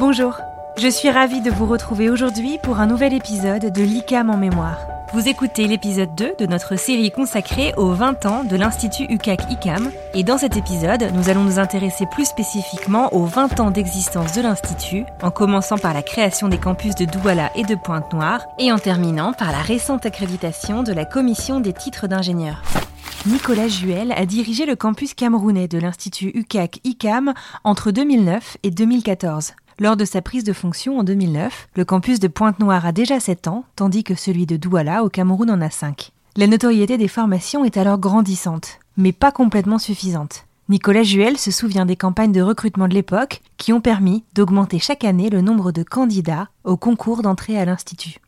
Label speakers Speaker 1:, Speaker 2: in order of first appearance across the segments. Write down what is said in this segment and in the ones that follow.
Speaker 1: Bonjour, je suis ravie de vous retrouver aujourd'hui pour un nouvel épisode de l'ICAM en mémoire. Vous écoutez l'épisode 2 de notre série consacrée aux 20 ans de l'Institut UCAC-ICAM. Et dans cet épisode, nous allons nous intéresser plus spécifiquement aux 20 ans d'existence de l'Institut, en commençant par la création des campus de Douala et de Pointe-Noire, et en terminant par la récente accréditation de la Commission des titres d'ingénieur. Nicolas Juel a dirigé le campus camerounais de l'Institut UCAC-ICAM entre 2009 et 2014. Lors de sa prise de fonction en 2009, le campus de Pointe-Noire a déjà 7 ans, tandis que celui de Douala au Cameroun en a 5. La notoriété des formations est alors grandissante, mais pas complètement suffisante. Nicolas Juel se souvient des campagnes de recrutement de l'époque qui ont permis d'augmenter chaque année le nombre de candidats au concours d'entrée à l'Institut.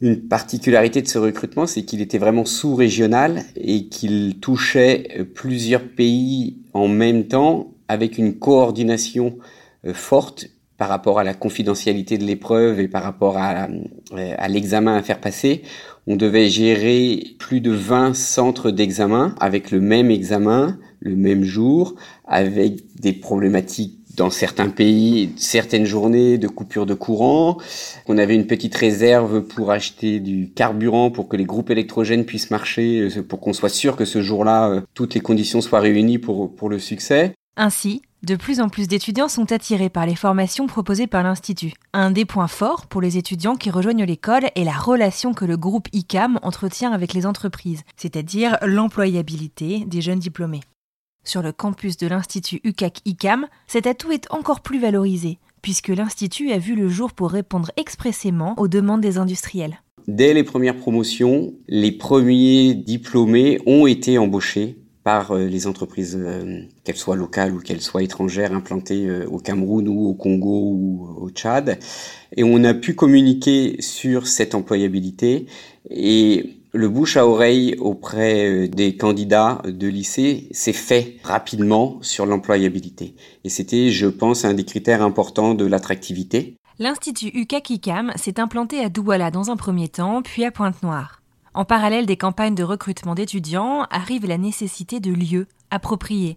Speaker 2: Une particularité de ce recrutement, c'est qu'il était vraiment sous-régional et qu'il touchait plusieurs pays en même temps avec une coordination euh, forte par rapport à la confidentialité de l'épreuve et par rapport à, euh, l'examen à faire passer, on devait gérer plus de 20 centres d'examen avec le même examen, le même jour, avec des problématiques dans certains pays, certaines journées de coupure de courant. On avait une petite réserve pour acheter du carburant pour que les groupes électrogènes puissent marcher, euh, pour qu'on soit sûr que ce jour-là, euh, toutes les conditions soient réunies pour, pour le succès.
Speaker 1: Ainsi, de plus en plus d'étudiants sont attirés par les formations proposées par l'Institut. Un des points forts pour les étudiants qui rejoignent l'école est la relation que le groupe ICAM entretient avec les entreprises, c'est-à-dire l'employabilité des jeunes diplômés. Sur le campus de l'Institut UCAC-ICAM, cet atout est encore plus valorisé, puisque l'Institut a vu le jour pour répondre expressément aux demandes des industriels.
Speaker 2: Dès les premières promotions, les premiers diplômés ont été embauchés par euh, les entreprises, euh, qu'elles soient locales ou qu'elles soient étrangères, implantées euh, au Cameroun ou au Congo ou au Tchad. Et on a pu communiquer sur cette employabilité et le bouche à oreille auprès des candidats de lycée s'est fait rapidement sur l'employabilité. Et c'était, je pense, un des critères importants de l'attractivité.
Speaker 1: L'Institut UCAC-ICAM s'est implanté à Douala dans un premier temps, puis à Pointe-Noire. En parallèle des campagnes de recrutement d'étudiants, arrive la nécessité de lieux appropriés,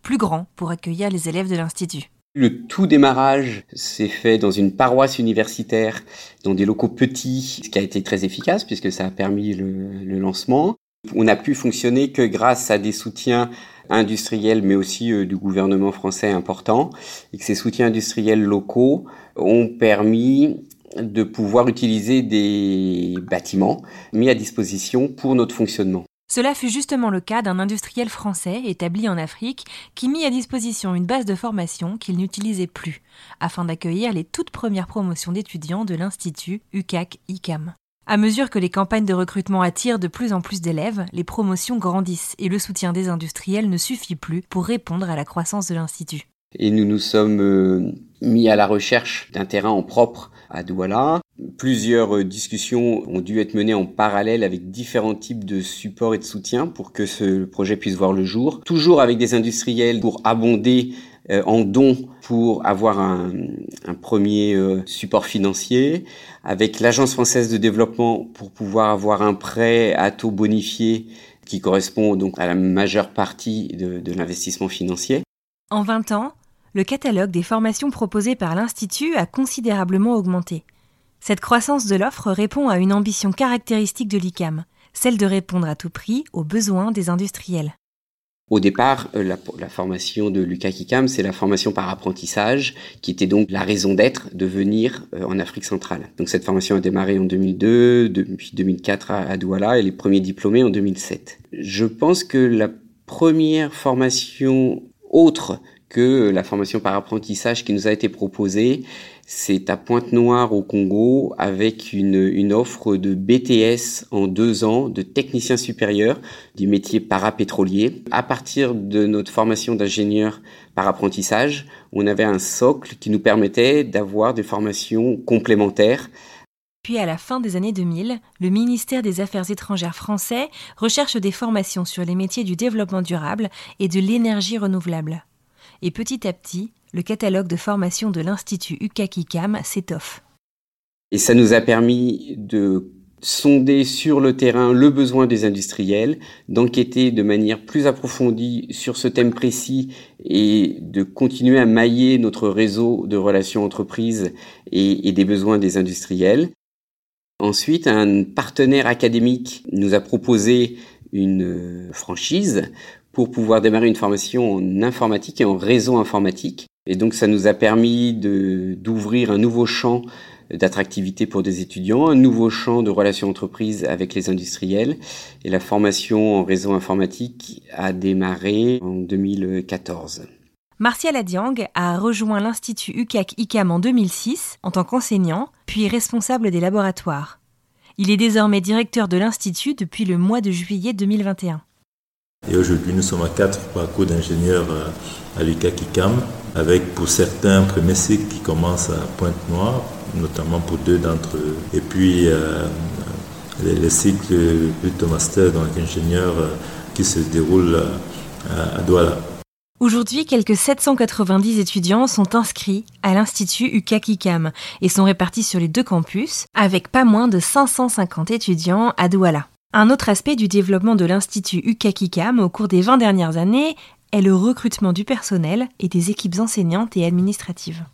Speaker 1: plus grands pour accueillir les élèves de l'Institut.
Speaker 2: Le tout démarrage s'est fait dans une paroisse universitaire, dans des locaux petits, ce qui a été très efficace puisque ça a permis le, lancement. On n'a pu fonctionner que grâce à des soutiens industriels, mais aussi euh, du gouvernement français important, et que ces soutiens industriels locaux ont permis de pouvoir utiliser des bâtiments mis à disposition pour notre fonctionnement.
Speaker 1: Cela fut justement le cas d'un industriel français établi en Afrique qui mit à disposition une base de formation qu'il n'utilisait plus, afin d'accueillir les toutes premières promotions d'étudiants de l'Institut UCAC-ICAM. À mesure que les campagnes de recrutement attirent de plus en plus d'élèves, les promotions grandissent et le soutien des industriels ne suffit plus pour répondre à la croissance de l'Institut.
Speaker 2: Et nous nous sommes euh, mis à la recherche d'un terrain en propre à Douala. Plusieurs euh, discussions ont dû être menées en parallèle avec différents types de supports et de soutien pour que ce projet puisse voir le jour. Toujours avec des industriels pour abonder euh, en dons pour avoir un, premier euh, support financier, avec l'Agence française de développement pour pouvoir avoir un prêt à taux bonifié qui correspond donc à la majeure partie de, de l'investissement financier.
Speaker 1: En 20 ans, le catalogue des formations proposées par l'Institut a considérablement augmenté. Cette croissance de l'offre répond à une ambition caractéristique de l'ICAM, celle de répondre à tout prix aux besoins des industriels.
Speaker 2: Au départ, euh, la, formation de Lucas Kikam, c'est la formation par apprentissage, qui était donc la raison d'être de venir euh, en Afrique centrale. Donc cette formation a démarré en 2002, depuis 2004 à Douala, et les premiers diplômés en 2007. Je pense que la première formation autre que la formation par apprentissage qui nous a été proposée, c'est à Pointe-Noire au Congo avec une, une, offre de BTS en deux ans de technicien supérieur du métier parapétrolier. À partir de notre formation d'ingénieur par apprentissage, on avait un socle qui nous permettait d'avoir des formations complémentaires
Speaker 1: puis à la fin des années 2000, le ministère des Affaires étrangères français recherche des formations sur les métiers du développement durable et de l'énergie renouvelable et petit à petit, le catalogue de formation de l'Institut UCAC-ICAM s'étoffe.
Speaker 2: Et ça nous a permis de sonder sur le terrain le besoin des industriels, d'enquêter de manière plus approfondie sur ce thème précis et de continuer à mailler notre réseau de relations entreprises et, et des besoins des industriels. Ensuite, un partenaire académique nous a proposé une franchise pour pouvoir démarrer une formation en informatique et en réseau informatique. Et donc ça nous a permis d'ouvrir un nouveau champ d'attractivité pour des étudiants, un nouveau champ de relations entreprises avec les industriels. Et la formation en réseau informatique a démarré en 2014.
Speaker 1: Martial Adiang a rejoint l'Institut UCAC-ICAM en 2006 en tant qu'enseignant, puis responsable des laboratoires. Il est désormais directeur de l'Institut depuis le mois de juillet 2021.
Speaker 3: Et aujourd'hui, nous sommes à quatre parcours d'ingénieurs euh, à l'UCAC-ICAM, avec pour certains un premier cycle qui commence à Pointe-Noire, notamment pour deux d'entre eux. Et puis euh, les, cycles plutôt master dans l'ingénieur euh, qui se déroulent à Douala.
Speaker 1: Aujourd'hui, quelques 790 étudiants sont inscrits à l'Institut UCAC-ICAM et sont répartis sur les deux campus, avec pas moins de 550 étudiants à Douala. Un autre aspect du développement de l'Institut UCAC-ICAM au cours des 20 dernières années est le recrutement du personnel et des équipes enseignantes et administratives.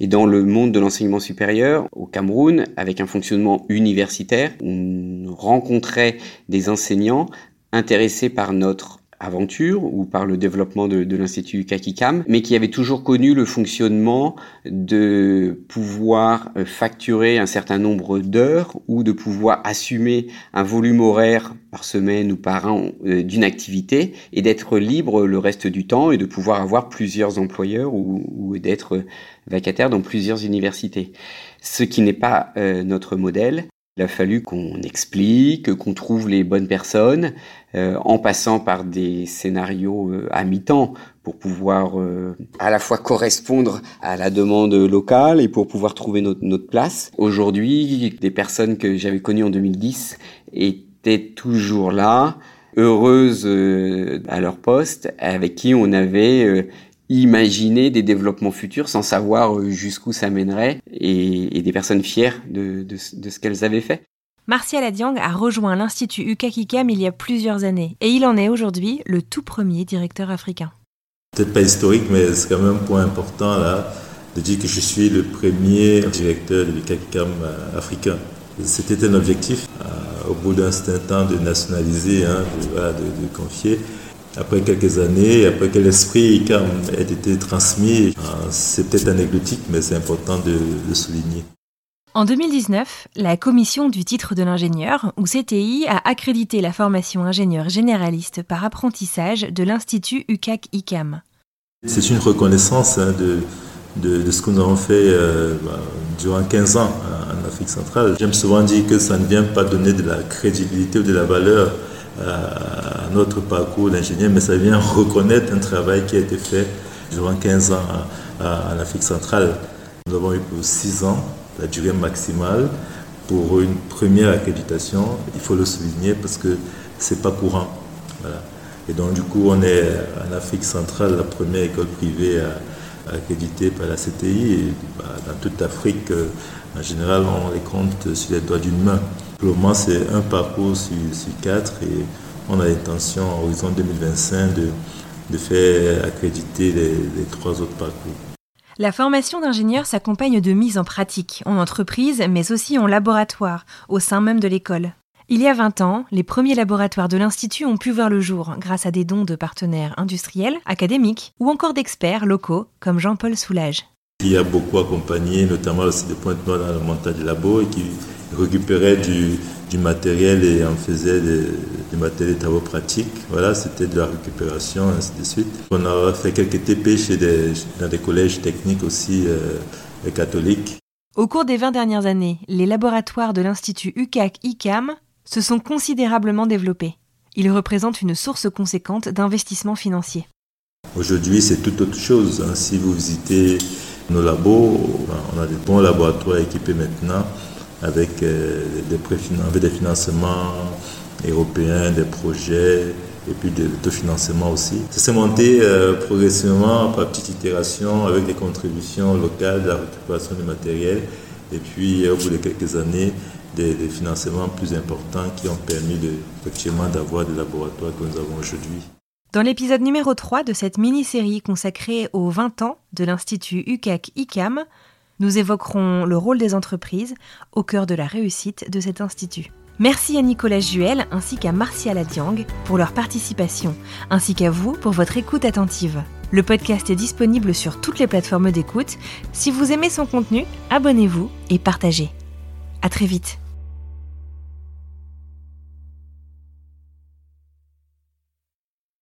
Speaker 2: Et dans le monde de l'enseignement supérieur, au Cameroun, avec un fonctionnement universitaire, on rencontrait des enseignants intéressés par notre aventure ou par le développement de, de l'Institut Kakikam, mais qui avait toujours connu le fonctionnement de pouvoir euh, facturer un certain nombre d'heures ou de pouvoir assumer un volume horaire par semaine ou par an euh, d'une activité et d'être libre le reste du temps et de pouvoir avoir plusieurs employeurs ou, ou d'être vacataire dans plusieurs universités. Ce qui n'est pas euh, notre modèle. Il a fallu qu'on explique, qu'on trouve les bonnes personnes, euh, en passant par des scénarios euh, à mi-temps pour pouvoir euh, à la fois correspondre à la demande locale et pour pouvoir trouver notre, notre place. Aujourd'hui, des personnes que j'avais connues en 2010 étaient toujours là, heureuses à leur poste, avec qui on avait imaginer des développements futurs sans savoir euh, jusqu'où ça mènerait et, des personnes fières de, ce qu'elles avaient fait.
Speaker 1: Martial Adiang a rejoint l'Institut UKAKIKAM il y a plusieurs années et il en est aujourd'hui le tout premier directeur africain.
Speaker 3: Peut-être pas historique, mais c'est quand même un point important là de dire que je suis le premier directeur de l'UKAKIKAM euh, africain. C'était un objectif euh, au bout d'un certain temps de nationaliser, hein, de, de confier après quelques années, après que l'esprit ait été transmis, euh, c'est peut-être anecdotique, mais c'est important de le souligner.
Speaker 1: En 2019, la commission du titre de l'ingénieur, ou CTI, a accrédité la formation ingénieur généraliste par apprentissage de l'Institut UCAC-ICAM.
Speaker 3: C'est une reconnaissance hein, de, de, ce que nous avons fait euh, bah, durant 15 ans en Afrique centrale. J'aime souvent dire que ça ne vient pas donner de la crédibilité ou de la valeur à notre parcours d'ingénieur, mais ça vient reconnaître un travail qui a été fait durant 15 ans en Afrique centrale. Nous avons eu pour 6 ans la durée maximale pour une première accréditation. Il faut le souligner parce que c'est pas courant. Et donc du coup, on est en Afrique centrale la première école privée accréditée par la CTI. Et bah, dans toute l'Afrique, euh, en général, on les compte sur les doigts d'une main. Pour le moment, c'est un parcours sur, quatre et on a l'intention, en horizon 2025, de, de faire accréditer les, les trois autres parcours.
Speaker 1: La formation d'ingénieur s'accompagne de mise en pratique, en entreprise, mais aussi en laboratoire, au sein même de l'école. Il y a 20 ans, les premiers laboratoires de l'Institut ont pu voir le jour grâce à des dons de partenaires industriels, académiques ou encore d'experts locaux comme Jean-Paul Soulage.
Speaker 3: Il a beaucoup accompagné, notamment des points de dans le montage du labo et qui récupérait du, du matériel et en faisait des, des matériels de travaux pratiques. Voilà, c'était de la récupération, ainsi de suite. On a fait quelques TP chez des, dans des collèges techniques aussi euh, catholiques.
Speaker 1: Au cours des 20 dernières années, les laboratoires de l'Institut UCAC-ICAM se sont considérablement développés. Ils représentent une source conséquente d'investissement financier.
Speaker 3: Aujourd'hui, c'est tout autre chose. Hein. Si vous visitez nos labos, on a des bons laboratoires équipés maintenant avec euh, des, des financements européens, des projets et puis de l'autofinancement aussi. Ça s'est monté euh, progressivement par petite itération avec des contributions locales, la récupération du matériel Et puis, au bout de quelques années, des, financements plus importants qui ont permis effectivement d'avoir des laboratoires que nous avons aujourd'hui.
Speaker 1: Dans l'épisode numéro 3 de cette mini-série consacrée aux 20 ans de l'Institut UCAC-ICAM, nous évoquerons le rôle des entreprises au cœur de la réussite de cet institut. Merci à Nicolas Juel ainsi qu'à Martial Adiang pour leur participation, ainsi qu'à vous pour votre écoute attentive. Le podcast est disponible sur toutes les plateformes d'écoute. Si vous aimez son contenu, abonnez-vous et partagez. À très vite.